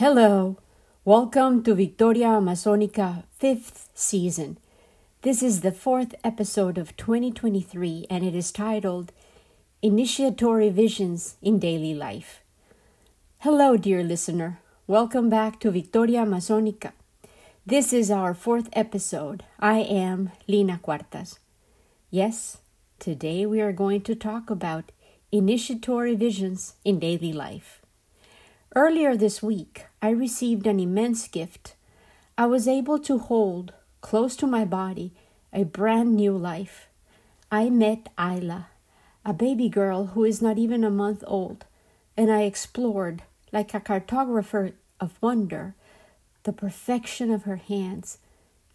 Hello, welcome to Victoria Amazonica 5th season. This is the fourth episode of 2023 and it is titled Initiatory Visions in Daily Life. Hello, dear listener. Welcome back to Victoria Amazonica. This is our fourth episode. I am Lina Cuartas. Yes, today we are going to talk about initiatory visions in daily life. Earlier this week, I received an immense gift. I was able to hold, close to my body, a brand new life. I met Ayla, a baby girl who is not even a month old, and I explored, like a cartographer of wonder, the perfection of her hands,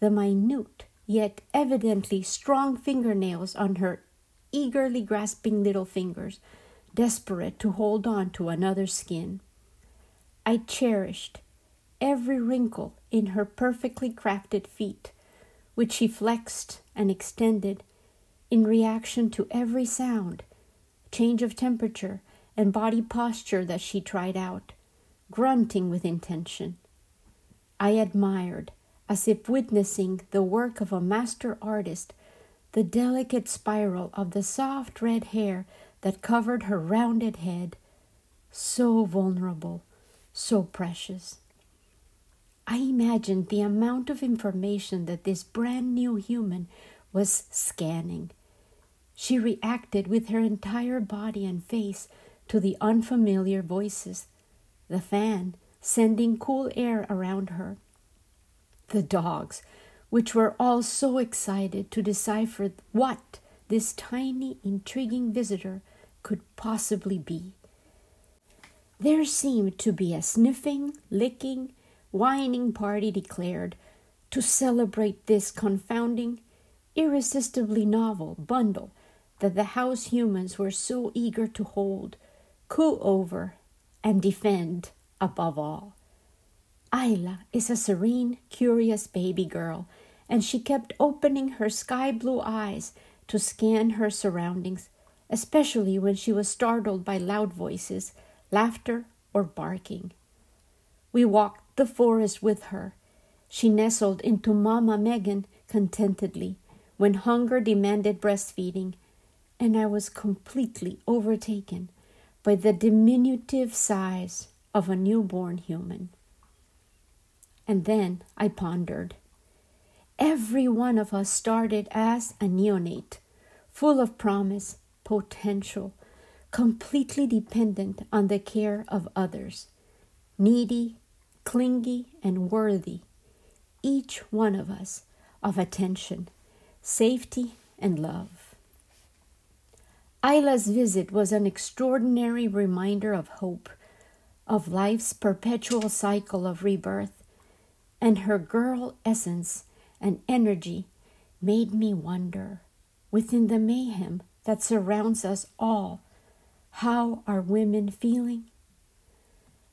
the minute yet evidently strong fingernails on her eagerly grasping little fingers, desperate to hold on to another's skin. I cherished every wrinkle in her perfectly crafted feet, which she flexed and extended in reaction to every sound, change of temperature, and body posture that she tried out, grunting with intention. I admired, as if witnessing the work of a master artist, the delicate spiral of the soft red hair that covered her rounded head, so vulnerable so precious. I imagined the amount of information that this brand new human was scanning. She reacted with her entire body and face to the unfamiliar voices, the fan sending cool air around her, the dogs, which were all so excited to decipher what this tiny, intriguing visitor could possibly be. There seemed to be a sniffing, licking, whining party declared to celebrate this confounding, irresistibly novel bundle that the house humans were so eager to hold, coo over, and defend above all. Ayla is a serene, curious baby girl, and she kept opening her sky blue eyes to scan her surroundings, especially when she was startled by loud voices laughter, or barking. We walked the forest with her. She nestled into Mama Megan contentedly when hunger demanded breastfeeding, and I was completely overtaken by the diminutive size of a newborn human. And then I pondered. Every one of us started as a neonate, full of promise, potential, completely dependent on the care of others, needy, clingy, and worthy, each one of us of attention, safety, and love. Ayla's visit was an extraordinary reminder of hope, of life's perpetual cycle of rebirth, and her girl essence and energy made me wonder, within the mayhem that surrounds us all, how are women feeling?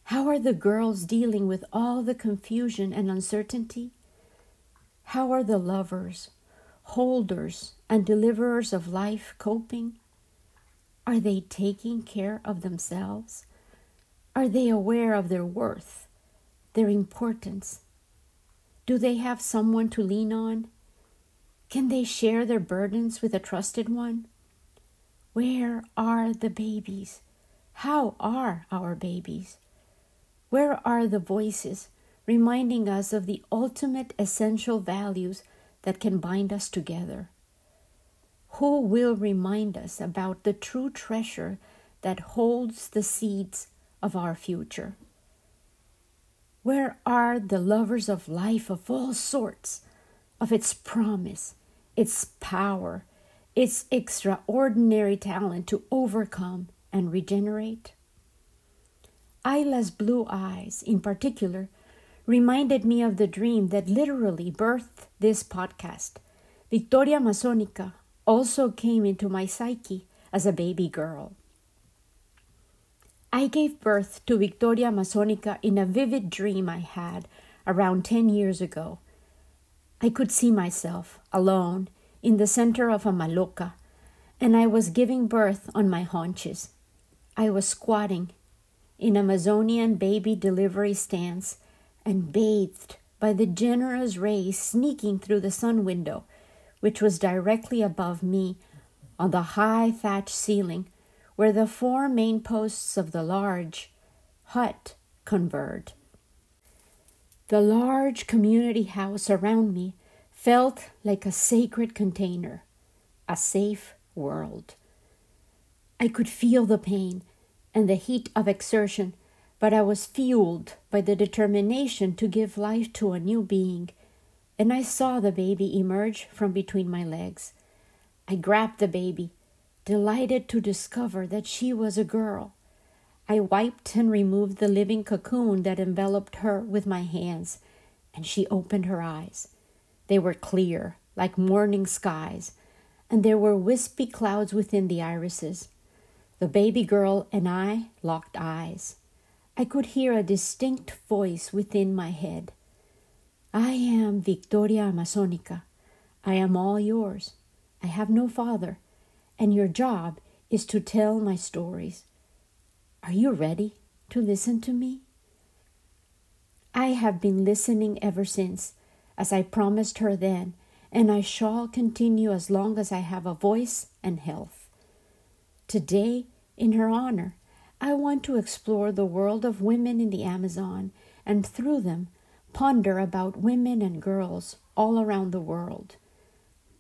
How are the girls dealing with all the confusion and uncertainty? How are the lovers, holders, and deliverers of life coping? Are they taking care of themselves? Are they aware of their worth, their importance? Do they have someone to lean on? Can they share their burdens with a trusted one? Where are the babies? How are our babies? Where are the voices reminding us of the ultimate essential values that can bind us together? Who will remind us about the true treasure that holds the seeds of our future? Where are the lovers of life of all sorts, of its promise, its power, its extraordinary talent to overcome and regenerate? Ayla's blue eyes, in particular, reminded me of the dream that literally birthed this podcast. Victoria Amazonica also came into my psyche as a baby girl. I gave birth to Victoria Amazonica in a vivid dream I had around 10 years ago. I could see myself alone in the center of a maloca, and I was giving birth on my haunches. I was squatting in Amazonian baby delivery stance and bathed by the generous rays sneaking through the sun window, which was directly above me on the high thatched ceiling where the four main posts of the large hut converge. The large community house around me felt like a sacred container, a safe world. I could feel the pain and the heat of exertion, but I was fueled by the determination to give life to a new being, and I saw the baby emerge from between my legs. I grabbed the baby, delighted to discover that she was a girl. I wiped and removed the living cocoon that enveloped her with my hands, and she opened her eyes. They were clear, like morning skies, and there were wispy clouds within the irises. The baby girl and I locked eyes. I could hear a distinct voice within my head. I am Victoria Amazonica. I am all yours. I have no father, and your job is to tell my stories. Are you ready to listen to me? I have been listening ever since, as I promised her then, and I shall continue as long as I have a voice and health. Today in her honor, I want to explore the world of women in the Amazon and through them ponder about women and girls all around the world.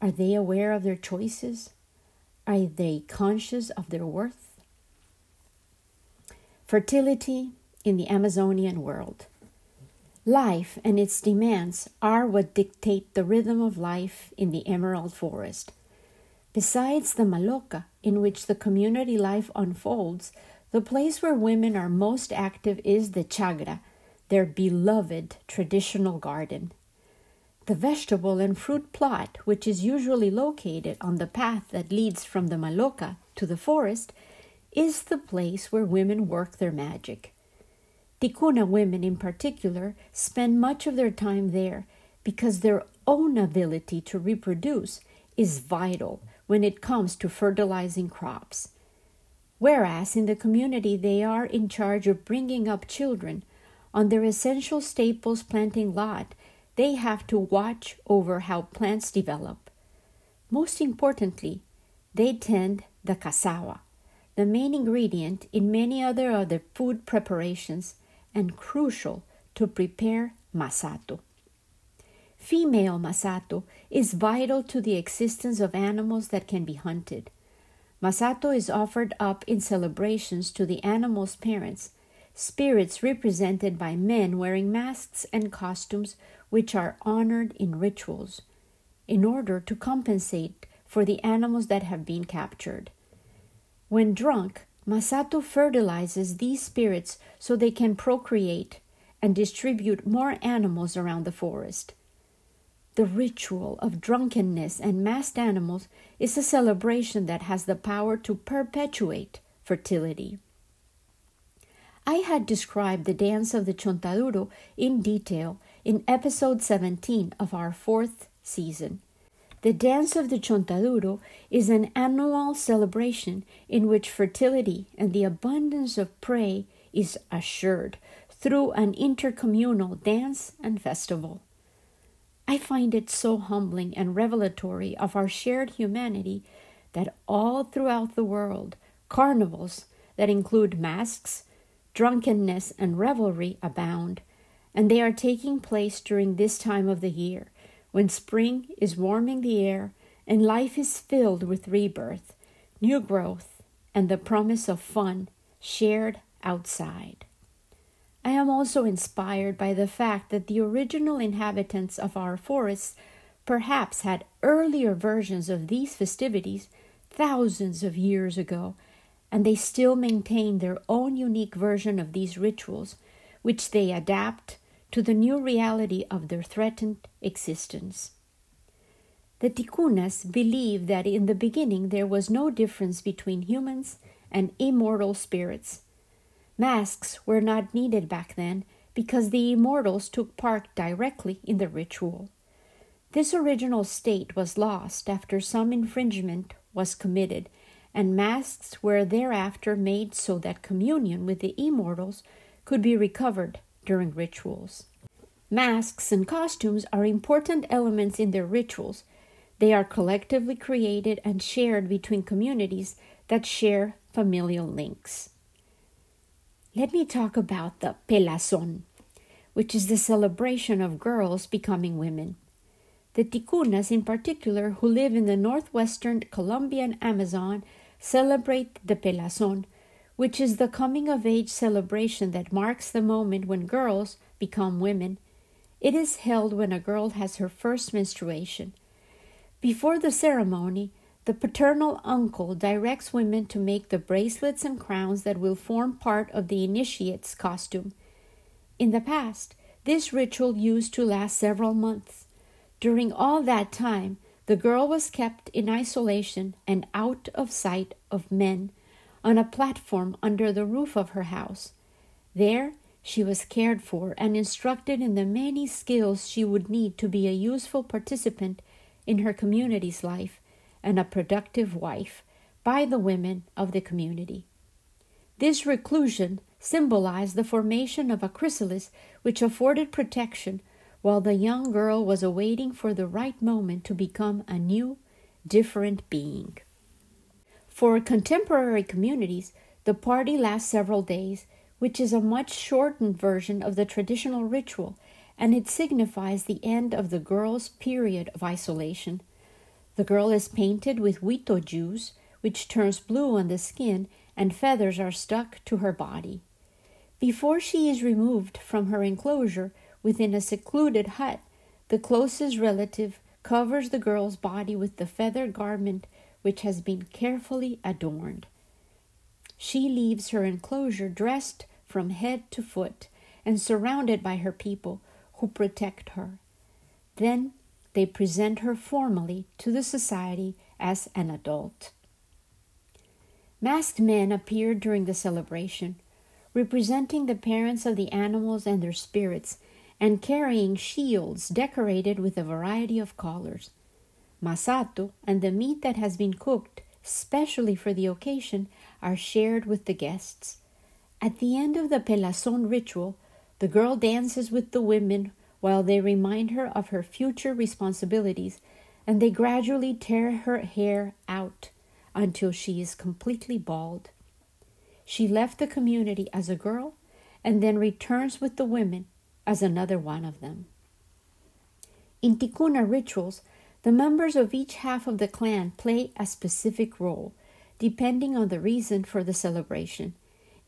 Are they aware of their choices? Are they conscious of their worth? Fertility in the Amazonian world. Life and its demands are what dictate the rhythm of life in the emerald forest. Besides the Maloca, in which the community life unfolds, the place where women are most active is the Chagra, their beloved traditional garden. The vegetable and fruit plot, which is usually located on the path that leads from the Maloca to the forest, is the place where women work their magic. Ticuna women in particular spend much of their time there because their own ability to reproduce is vital when it comes to fertilizing crops. Whereas in the community they are in charge of bringing up children on their essential staples planting lot, they have to watch over how plants develop. Most importantly, they tend the cassava, the main ingredient in many other other food preparations and crucial to prepare masato. Female Masato is vital to the existence of animals that can be hunted. Masato is offered up in celebrations to the animal's parents, spirits represented by men wearing masks and costumes which are honored in rituals, in order to compensate for the animals that have been captured. When drunk, Masato fertilizes these spirits so they can procreate and distribute more animals around the forest. The ritual of drunkenness and masked animals is a celebration that has the power to perpetuate fertility. I had described the dance of the Chontaduro in detail in episode 17 of our fourth season. The dance of the Chontaduro is an annual celebration in which fertility and the abundance of prey is assured through an intercommunal dance and festival. I find it so humbling and revelatory of our shared humanity that all throughout the world, carnivals that include masks, drunkenness, and revelry abound, and they are taking place during this time of the year when spring is warming the air and life is filled with rebirth, new growth, and the promise of fun shared outside. I am also inspired by the fact that the original inhabitants of our forests perhaps had earlier versions of these festivities thousands of years ago, and they still maintain their own unique version of these rituals, which they adapt to the new reality of their threatened existence. The Ticunas believe that in the beginning there was no difference between humans and immortal spirits Masks were not needed back then because the immortals took part directly in the ritual. This original state was lost after some infringement was committed, and masks were thereafter made so that communion with the immortals could be recovered during rituals. Masks and costumes are important elements in their rituals. They are collectively created and shared between communities that share familial links. Let me talk about the pelazon, which is the celebration of girls becoming women. The ticunas, in particular, who live in the northwestern Colombian Amazon, celebrate the pelazon, which is the coming of age celebration that marks the moment when girls become women. It is held when a girl has her first menstruation. Before the ceremony, the paternal uncle directs women to make the bracelets and crowns that will form part of the initiate's costume. In the past, this ritual used to last several months. During all that time, the girl was kept in isolation and out of sight of men on a platform under the roof of her house. There, she was cared for and instructed in the many skills she would need to be a useful participant in her community's life and a productive wife by the women of the community. This reclusion symbolized the formation of a chrysalis which afforded protection while the young girl was awaiting for the right moment to become a new, different being. For contemporary communities, the party lasts several days, which is a much shortened version of the traditional ritual, and it signifies the end of the girl's period of isolation. The girl is painted with wito juice, which turns blue on the skin, and feathers are stuck to her body. Before she is removed from her enclosure within a secluded hut, the closest relative covers the girl's body with the feather garment which has been carefully adorned. She leaves her enclosure dressed from head to foot and surrounded by her people who protect her. Then they present her formally to the society as an adult. Masked men appeared during the celebration, representing the parents of the animals and their spirits, and carrying shields decorated with a variety of colors. Masato and the meat that has been cooked specially for the occasion are shared with the guests. At the end of the pelazon ritual, the girl dances with the women while they remind her of her future responsibilities, and they gradually tear her hair out until she is completely bald. She left the community as a girl and then returns with the women as another one of them. In Tikuna rituals, the members of each half of the clan play a specific role, depending on the reason for the celebration.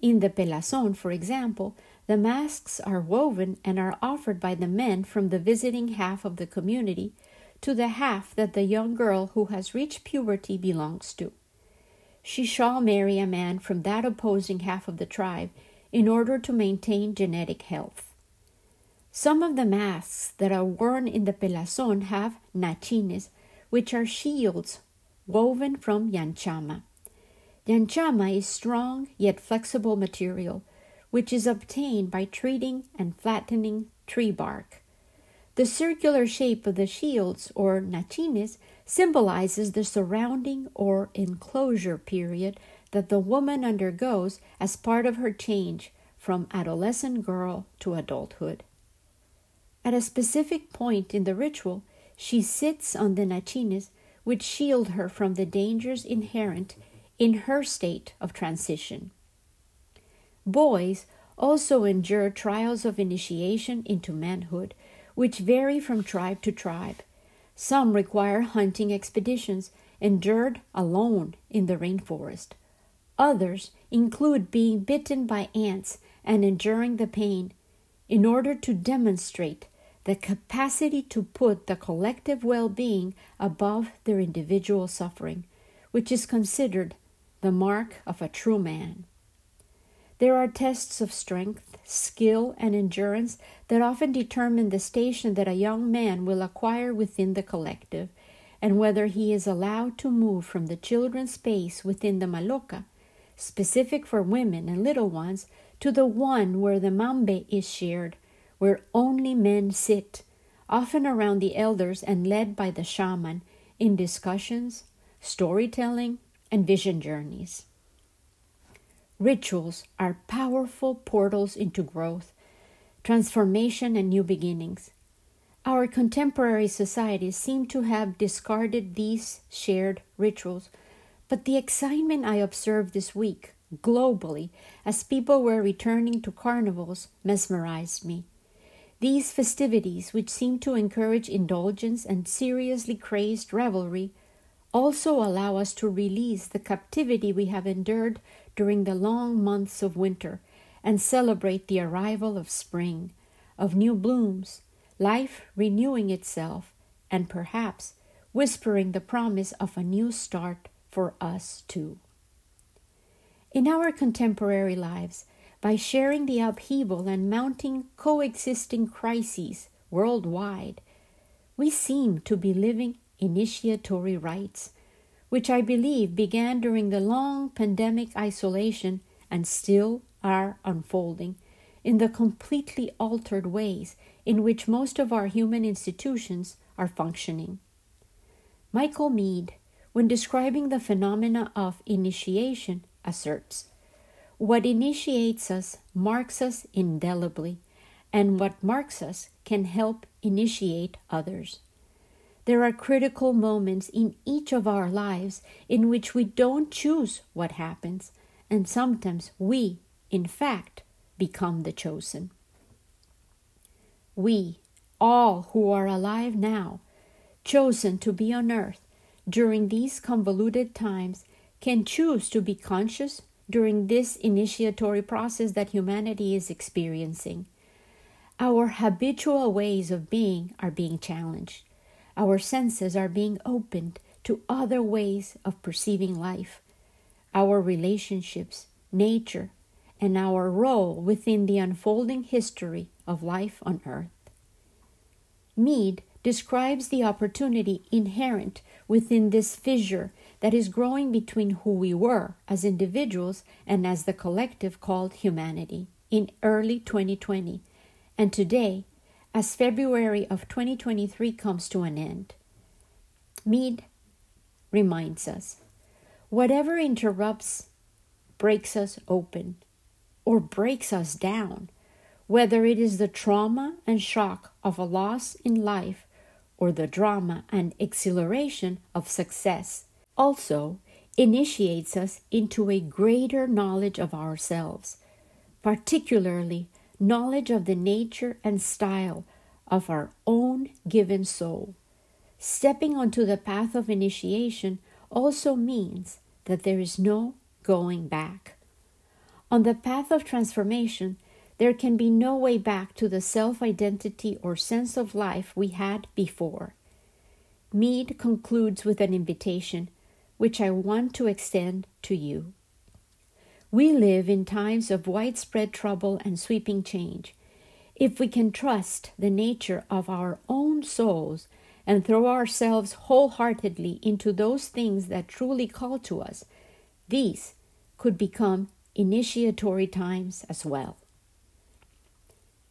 In the pelazon, for example, the masks are woven and are offered by the men from the visiting half of the community to the half that the young girl who has reached puberty belongs to. She shall marry a man from that opposing half of the tribe in order to maintain genetic health. Some of the masks that are worn in the pelazon have nachines, which are shields woven from yanchama. Yanchama is strong yet flexible material which is obtained by treating and flattening tree bark. The circular shape of the shields, or nachines, symbolizes the surrounding or enclosure period that the woman undergoes as part of her change from adolescent girl to adulthood. At a specific point in the ritual, she sits on the nachines, which shield her from the dangers inherent in her state of transition. Boys also endure trials of initiation into manhood, which vary from tribe to tribe. Some require hunting expeditions endured alone in the rainforest. Others include being bitten by ants and enduring the pain in order to demonstrate the capacity to put the collective well being above their individual suffering, which is considered the mark of a true man. There are tests of strength, skill, and endurance that often determine the station that a young man will acquire within the collective, and whether he is allowed to move from the children's space within the maloca, specific for women and little ones, to the one where the mambe is shared, where only men sit, often around the elders and led by the shaman, in discussions, storytelling, and vision journeys. Rituals are powerful portals into growth, transformation, and new beginnings. Our contemporary societies seem to have discarded these shared rituals, but the excitement I observed this week globally as people were returning to carnivals mesmerized me. These festivities, which seem to encourage indulgence and seriously crazed revelry, also allow us to release the captivity we have endured during the long months of winter and celebrate the arrival of spring, of new blooms, life renewing itself, and perhaps whispering the promise of a new start for us too. In our contemporary lives, by sharing the upheaval and mounting coexisting crises worldwide, we seem to be living initiatory rites, which I believe began during the long pandemic isolation and still are unfolding in the completely altered ways in which most of our human institutions are functioning. Michael Meade, when describing the phenomena of initiation, asserts what initiates us marks us indelibly, and what marks us can help initiate others. There are critical moments in each of our lives in which we don't choose what happens, and sometimes we, in fact, become the chosen. We, all who are alive now, chosen to be on earth during these convoluted times, can choose to be conscious during this initiatory process that humanity is experiencing. Our habitual ways of being are being challenged. Our senses are being opened to other ways of perceiving life. Our relationships, nature, and our role within the unfolding history of life on earth. Meade describes the opportunity inherent within this fissure that is growing between who we were as individuals and as the collective called humanity in early 2020 and today as February of 2023 comes to an end. Meade reminds us whatever interrupts, breaks us open, or breaks us down, whether it is the trauma and shock of a loss in life or the drama and exhilaration of success also initiates us into a greater knowledge of ourselves, particularly knowledge of the nature and style of our own given soul. Stepping onto the path of initiation also means that there is no going back. On the path of transformation, there can be no way back to the self identity or sense of life we had before. Meade concludes with an invitation which I want to extend to you. We live in times of widespread trouble and sweeping change. If we can trust the nature of our own souls and throw ourselves wholeheartedly into those things that truly call to us, these could become initiatory times as well.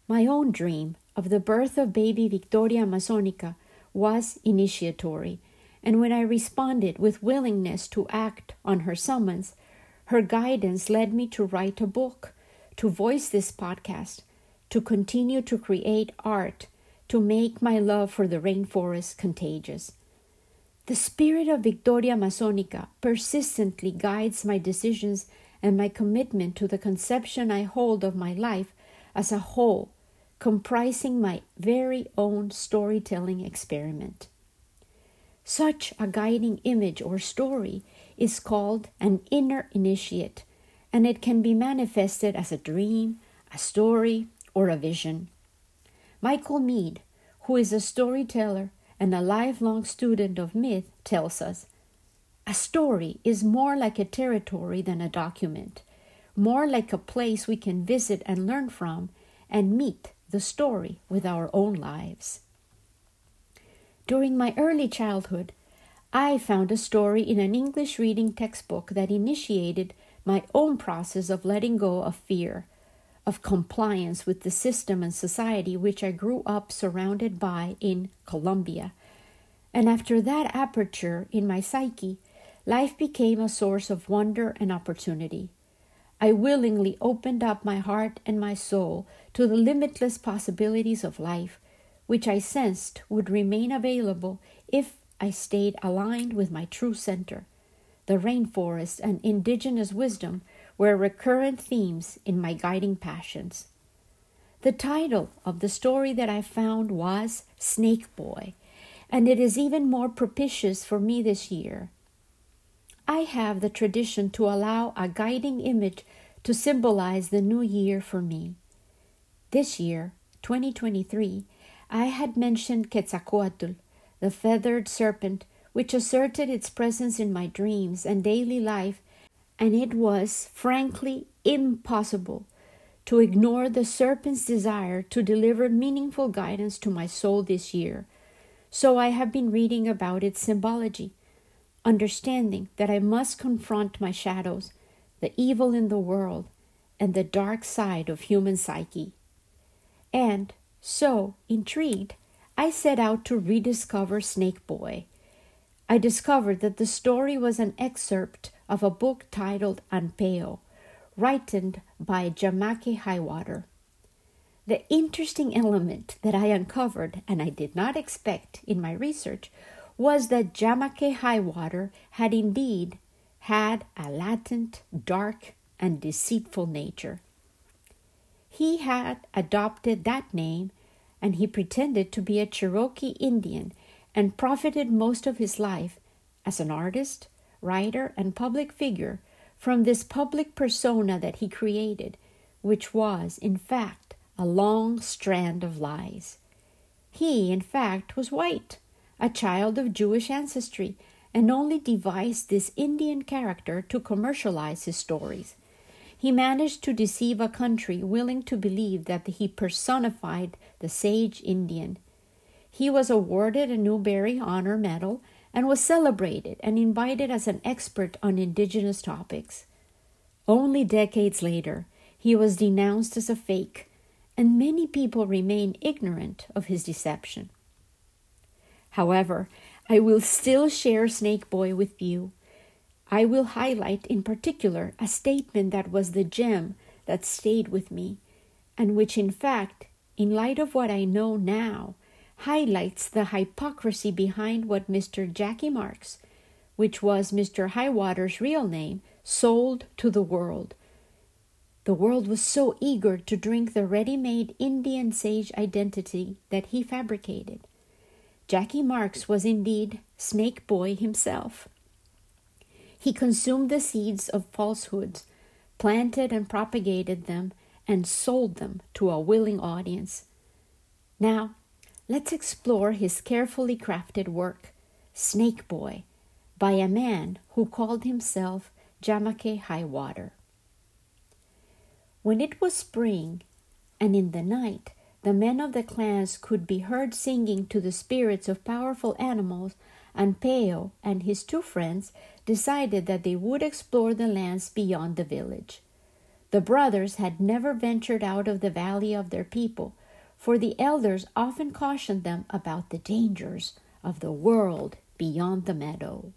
My own dream of the birth of baby Victoria Amazonica was initiatory and when I responded with willingness to act on her summons, her guidance led me to write a book, to voice this podcast, to continue to create art, to make my love for the rainforest contagious. The spirit of Victoria Amazonica persistently guides my decisions and my commitment to the conception I hold of my life as a whole, comprising my very own storytelling experiment. Such a guiding image or story is called an inner initiate, and it can be manifested as a dream, a story, or a vision. Michael Meade, who is a storyteller and a lifelong student of myth, tells us a story is more like a territory than a document, more like a place we can visit and learn from and meet the story with our own lives. During my early childhood, I found a story in an English reading textbook that initiated my own process of letting go of fear, of compliance with the system and society which I grew up surrounded by in Colombia. And after that aperture in my psyche, life became a source of wonder and opportunity. I willingly opened up my heart and my soul to the limitless possibilities of life, which I sensed would remain available if I stayed aligned with my true center. The rainforest and indigenous wisdom were recurrent themes in my guiding passions. The title of the story that I found was Snake Boy, and it is even more propitious for me this year. I have the tradition to allow a guiding image to symbolize the new year for me. This year, 2023, I had mentioned Quetzalcoatl, the feathered serpent which asserted its presence in my dreams and daily life, and it was frankly impossible to ignore the serpent's desire to deliver meaningful guidance to my soul this year. So I have been reading about its symbology, understanding that I must confront my shadows, the evil in the world, and the dark side of human psyche. And so, intrigued, I set out to rediscover Snake Boy I discovered that the story was an excerpt of a book titled Anpao, written by Jamake Highwater. The interesting element that I uncovered, and I did not expect in my research, was that Jamake Highwater had indeed had a latent, dark, and deceitful nature. He had adopted that name and he pretended to be a Cherokee Indian and profited most of his life as an artist, writer, and public figure from this public persona that he created, which was, in fact, a long strand of lies. He, in fact, was white, a child of Jewish ancestry, and only devised this Indian character to commercialize his stories. He managed to deceive a country willing to believe that he personified the sage Indian he was awarded a Newbery Honor Medal and was celebrated and invited as an expert on indigenous topics. Only decades later, he was denounced as a fake, and many people remain ignorant of his deception. However, I will still share Snake Boy with you. I will highlight in particular a statement that was the gem that stayed with me, and which, in fact, in light of what I know now, highlights the hypocrisy behind what Mr. Jackie Marks, which was Mr. Highwater's real name, sold to the world. The world was so eager to drink the ready made Indian sage identity that he fabricated. Jackie Marks was indeed Snake Boy himself. He consumed the seeds of falsehoods, planted and propagated them, and sold them to a willing audience. Now, let's explore his carefully crafted work, Snake Boy, by a man who called himself Jamake Highwater. When it was spring, and in the night the men of the clans could be heard singing to the spirits of powerful animals, Anpao and his two friends decided that they would explore the lands beyond the village. The brothers had never ventured out of the valley of their people, for the elders often cautioned them about the dangers of the world beyond the meadow.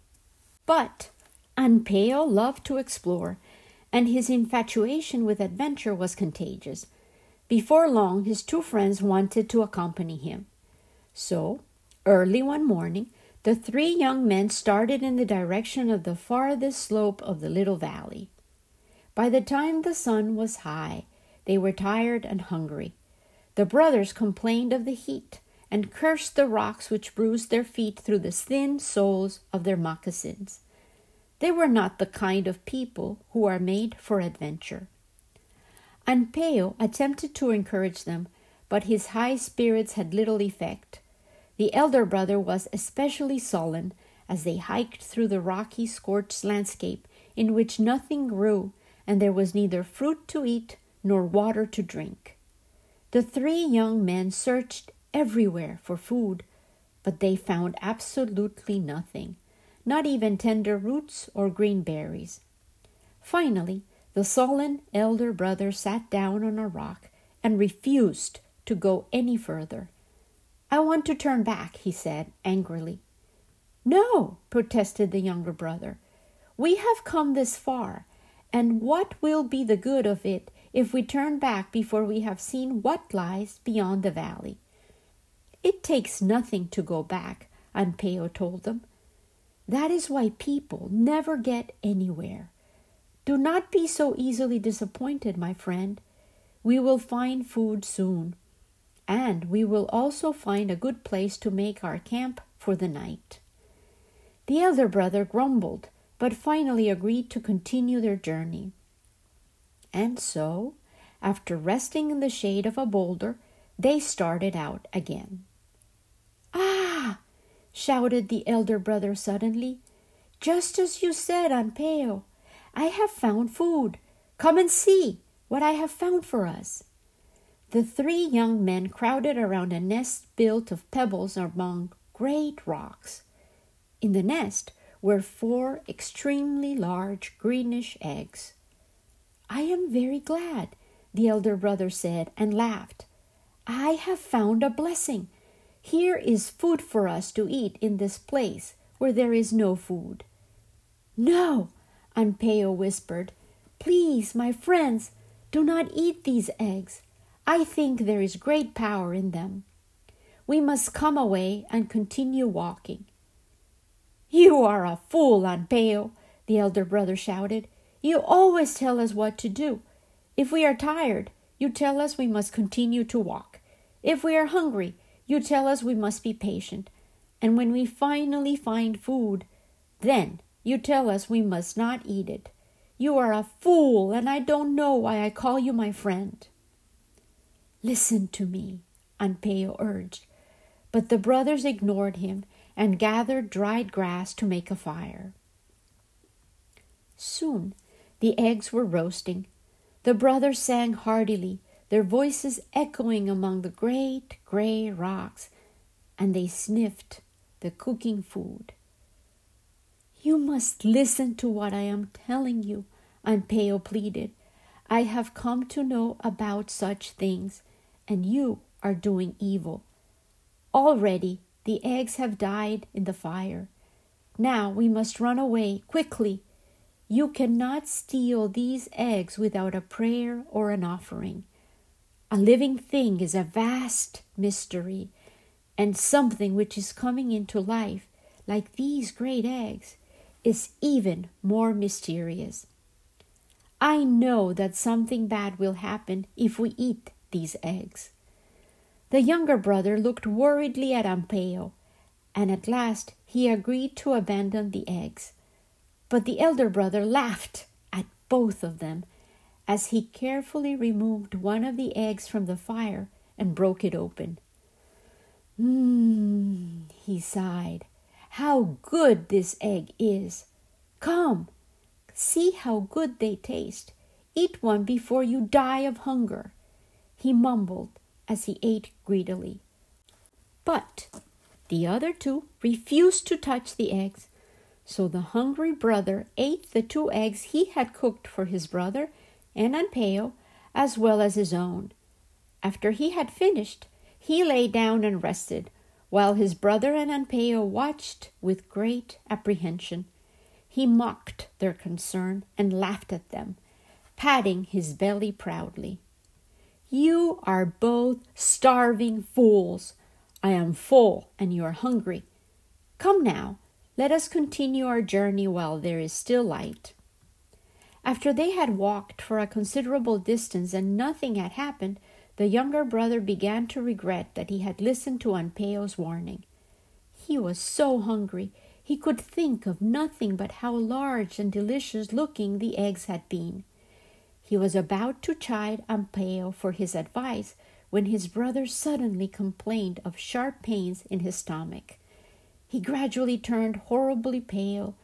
But Anpao loved to explore, and his infatuation with adventure was contagious. Before long, his two friends wanted to accompany him. So, early one morning, the three young men started in the direction of the farthest slope of the little valley. By the time the sun was high, they were tired and hungry. The brothers complained of the heat and cursed the rocks which bruised their feet through the thin soles of their moccasins. They were not the kind of people who are made for adventure. Anpao attempted to encourage them, but his high spirits had little effect. The elder brother was especially sullen as they hiked through the rocky, scorched landscape in which nothing grew and there was neither fruit to eat nor water to drink. The three young men searched everywhere for food, but they found absolutely nothing, not even tender roots or green berries. Finally, the sullen elder brother sat down on a rock and refused to go any further. I want to turn back, he said angrily. No, protested the younger brother. We have come this far, and what will be the good of it if we turn back before we have seen what lies beyond the valley? It takes nothing to go back, Anpao told them. That is why people never get anywhere. Do not be so easily disappointed, my friend. We will find food soon, and we will also find a good place to make our camp for the night. The elder brother grumbled, but finally agreed to continue their journey. And so, after resting in the shade of a boulder, they started out again. Ah! shouted the elder brother suddenly. Just as you said, Anpao, I have found food. Come and see what I have found for us. The three young men crowded around a nest built of pebbles among great rocks. In the nest were four extremely large greenish eggs. I am very glad, the elder brother said and laughed. I have found a blessing. Here is food for us to eat in this place where there is no food. No, Anpao whispered. Please, my friends, do not eat these eggs. I think there is great power in them. We must come away and continue walking. You are a fool, Anpao, the elder brother shouted. You always tell us what to do. If we are tired, you tell us we must continue to walk. If we are hungry, you tell us we must be patient. And when we finally find food, then you tell us we must not eat it. You are a fool, and I don't know why I call you my friend. Listen to me, Anpao urged. But the brothers ignored him and gathered dried grass to make a fire. Soon the eggs were roasting. The brothers sang heartily, their voices echoing among the great gray rocks, and they sniffed the cooking food. You must listen to what I am telling you, Anpao pleaded. I have come to know about such things, and you are doing evil. Already the eggs have died in the fire. Now we must run away quickly. You cannot steal these eggs without a prayer or an offering. A living thing is a vast mystery, and something which is coming into life, like these great eggs, is even more mysterious. I know that something bad will happen if we eat these eggs. The younger brother looked worriedly at Anpao, and at last he agreed to abandon the eggs. But the elder brother laughed at both of them as he carefully removed one of the eggs from the fire and broke it open. Mmm, he sighed. How good this egg is! Come, see how good they taste. Eat one before you die of hunger. He mumbled as he ate greedily. But the other two refused to touch the eggs, so the hungry brother ate the two eggs he had cooked for his brother and Anpao, as well as his own. After he had finished, he lay down and rested, while his brother and Anpao watched with great apprehension. He mocked their concern and laughed at them, patting his belly proudly. You are both starving fools. I am full and you are hungry. Come now, let us continue our journey while there is still light. After they had walked for a considerable distance and nothing had happened, the younger brother began to regret that he had listened to Anpao's warning. He was so hungry he could think of nothing but how large and delicious looking the eggs had been. He was about to chide Anpao for his advice when his brother suddenly complained of sharp pains in his stomach. He gradually turned horribly pale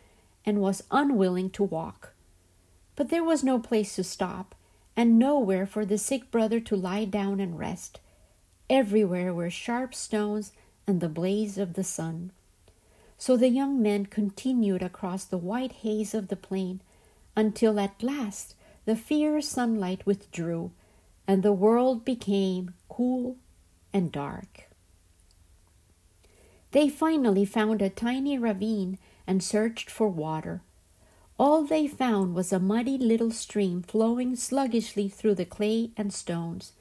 and was unwilling to walk. But there was no place to stop, and nowhere for the sick brother to lie down and rest. Everywhere were sharp stones and the blaze of the sun. So the young men continued across the white haze of the plain until at last the fierce sunlight withdrew, and the world became cool and dark. They finally found a tiny ravine and searched for water. all they found was a muddy little stream flowing sluggishly through the clay and stones.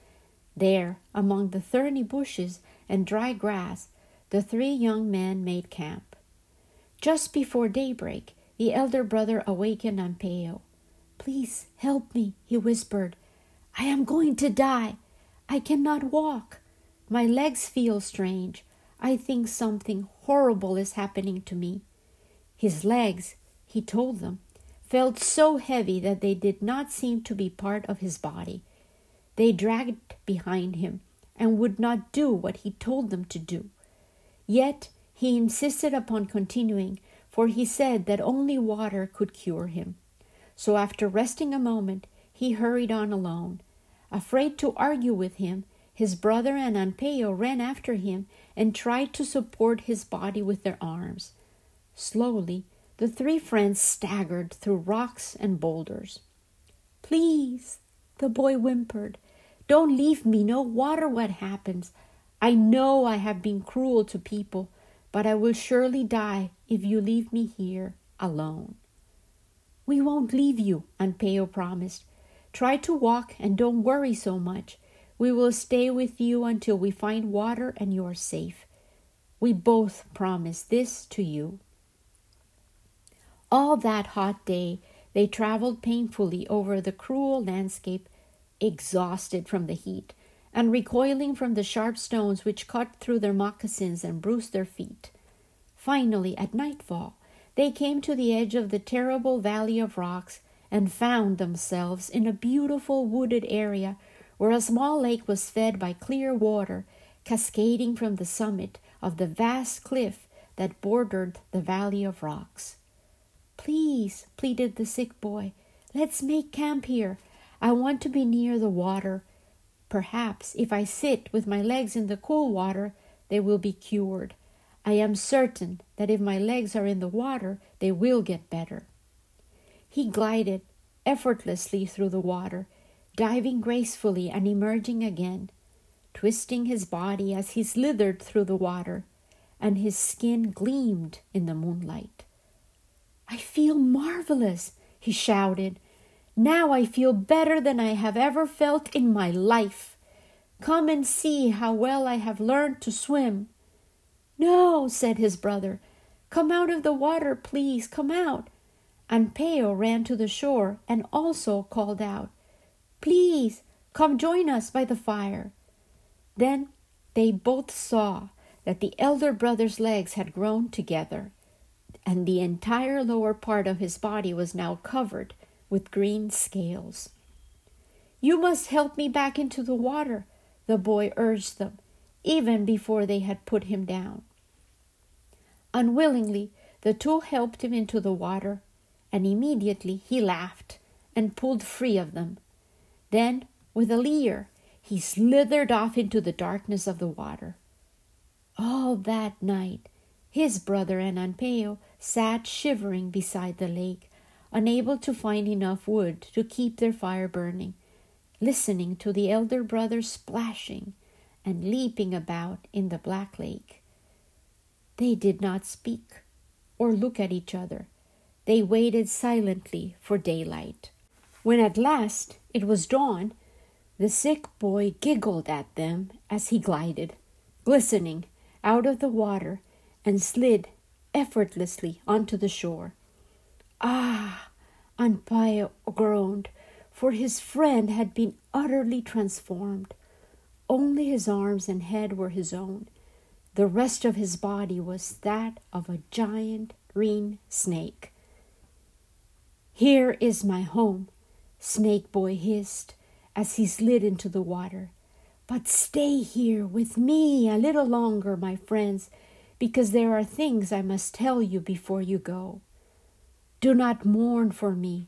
There, among the thorny bushes and dry grass, the three young men made camp. Just before daybreak, the elder brother awakened Anpao. Please help me, he whispered. I am going to die. I cannot walk. My legs feel strange. I think something horrible is happening to me. His legs, he told them, felt so heavy that they did not seem to be part of his body. They dragged behind him and would not do what he told them to do. Yet he insisted upon continuing, for he said that only water could cure him. So after resting a moment, he hurried on alone. Afraid to argue with him, his brother and Anpao ran after him and tried to support his body with their arms. Slowly, the three friends staggered through rocks and boulders. Please, the boy whimpered, don't leave me no water what happens. I know I have been cruel to people, but I will surely die if you leave me here alone. We won't leave you, Anpao promised. Try to walk and don't worry so much. We will stay with you until we find water and you are safe. We both promise this to you. All that hot day, they traveled painfully over the cruel landscape, exhausted from the heat, and recoiling from the sharp stones which cut through their moccasins and bruised their feet. Finally, at nightfall, they came to the edge of the terrible valley of rocks and found themselves in a beautiful wooded area where a small lake was fed by clear water cascading from the summit of the vast cliff that bordered the valley of rocks. Please, pleaded the sick boy, let's make camp here. I want to be near the water. Perhaps if I sit with my legs in the cool water, they will be cured. I am certain that if my legs are in the water, they will get better. He glided effortlessly through the water, diving gracefully and emerging again, twisting his body as he slithered through the water, and his skin gleamed in the moonlight. I feel marvelous, he shouted. Now I feel better than I have ever felt in my life. Come and see how well I have learned to swim. No, said his brother. Come out of the water, please, come out. Anpao ran to the shore and also called out, Please, come join us by the fire. Then they both saw that the elder brother's legs had grown together, and the entire lower part of his body was now covered with green scales. You must help me back into the water, the boy urged them, even before they had put him down. Unwillingly, the two helped him into the water, and immediately he laughed and pulled free of them. Then, with a leer, he slithered off into the darkness of the water. All that night, his brother and Anpao sat shivering beside the lake, unable to find enough wood to keep their fire burning, listening to the elder brother splashing and leaping about in the black lake. They did not speak or look at each other. They waited silently for daylight. When at last it was dawn, the sick boy giggled at them as he glided, glistening, out of the water and slid effortlessly onto the shore. Ah, Anpao groaned, for his friend had been utterly transformed. Only his arms and head were his own. The rest of his body was that of a giant green snake. Here is my home, Snake Boy hissed as he slid into the water. But stay here with me a little longer, my friends, because there are things I must tell you before you go. Do not mourn for me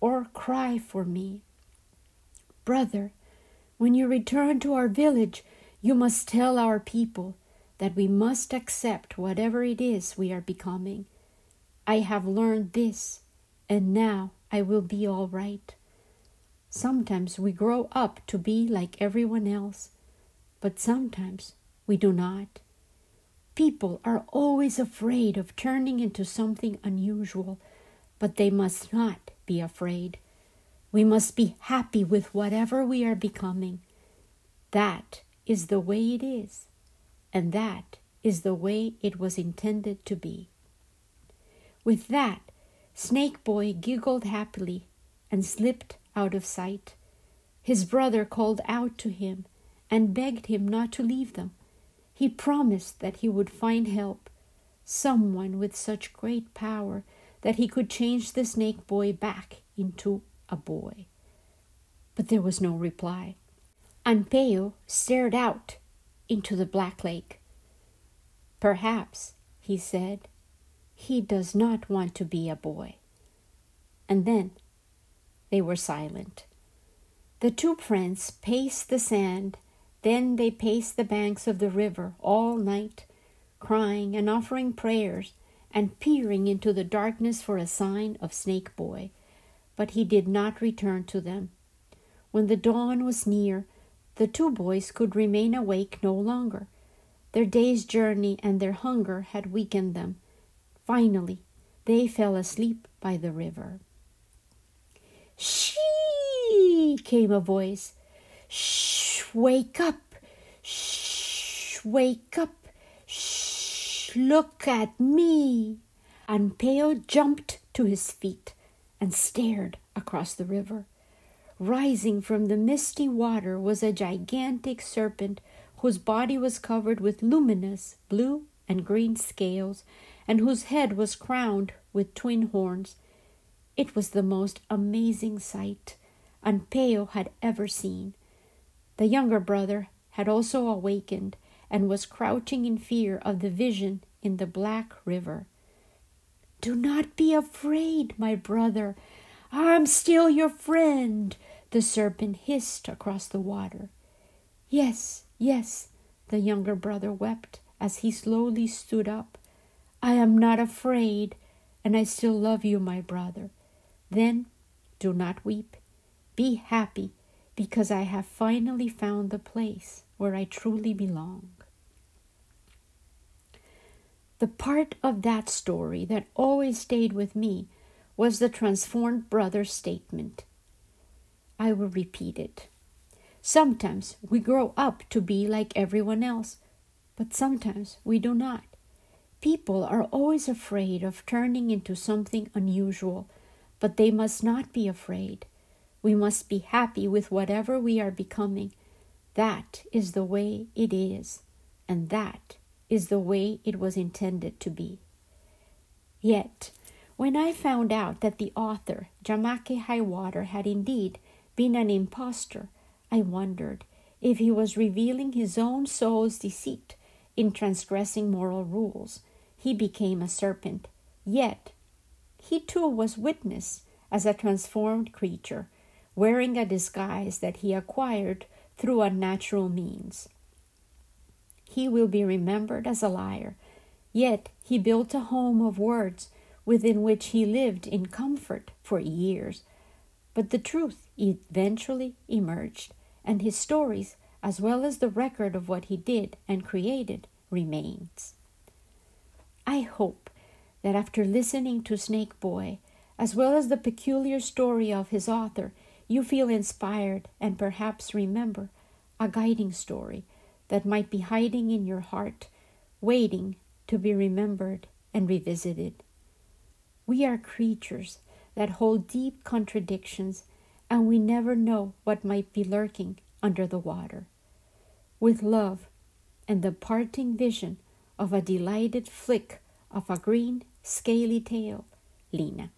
or cry for me. Brother, when you return to our village, you must tell our people that we must accept whatever it is we are becoming. I have learned this, and now I will be all right. Sometimes we grow up to be like everyone else, but sometimes we do not. People are always afraid of turning into something unusual but they must not be afraid. We must be happy with whatever we are becoming. That is the way it is, and that is the way it was intended to be. With that, Snake Boy giggled happily and slipped out of sight. His brother called out to him and begged him not to leave them. He promised that he would find help, someone with such great power that he could change the snake boy back into a boy. But there was no reply. Anpao stared out into the black lake. Perhaps, he said, he does not want to be a boy. And then they were silent. The two friends paced the sand, then they paced the banks of the river all night, crying and offering prayers and peering into the darkness for a sign of Snake Boy. But he did not return to them. When the dawn was near, the two boys could remain awake no longer. Their day's journey and their hunger had weakened them. Finally, they fell asleep by the river. Shh! came a voice. Shh! Wake up! Shh! Wake up! Shh! Look at me! Anpao jumped to his feet and stared across the river. Rising from the misty water was a gigantic serpent whose body was covered with luminous blue and green scales, and whose head was crowned with twin horns. It was the most amazing sight Anpao had ever seen. The younger brother had also awakened and was crouching in fear of the vision in the black river. Do not be afraid, my brother. I'm still your friend, the serpent hissed across the water. Yes, yes, the younger brother wept as he slowly stood up. I am not afraid, and I still love you, my brother. Then do not weep. Be happy, because I have finally found the place where I truly belong. The part of that story that always stayed with me was the transformed brother's statement. I will repeat it. Sometimes we grow up to be like everyone else, but sometimes we do not. People are always afraid of turning into something unusual, but they must not be afraid. We must be happy with whatever we are becoming. That is the way it is, and that is the way it was intended to be. Yet, when I found out that the author, Jamake Highwater, had indeed been an impostor, I wondered if he was revealing his own soul's deceit in transgressing moral rules. He became a serpent, yet he too was witness as a transformed creature, wearing a disguise that he acquired through unnatural means. He will be remembered as a liar, yet he built a home of words within which he lived in comfort for years. But the truth eventually emerged, and his stories, as well as the record of what he did and created, remains. I hope that after listening to Snake Boy, as well as the peculiar story of his author, you feel inspired and perhaps remember a guiding story that might be hiding in your heart, waiting to be remembered and revisited. We are creatures that hold deep contradictions, and we never know what might be lurking under the water. With love and the parting vision of a delighted flick of a green, scaly tail, Lena.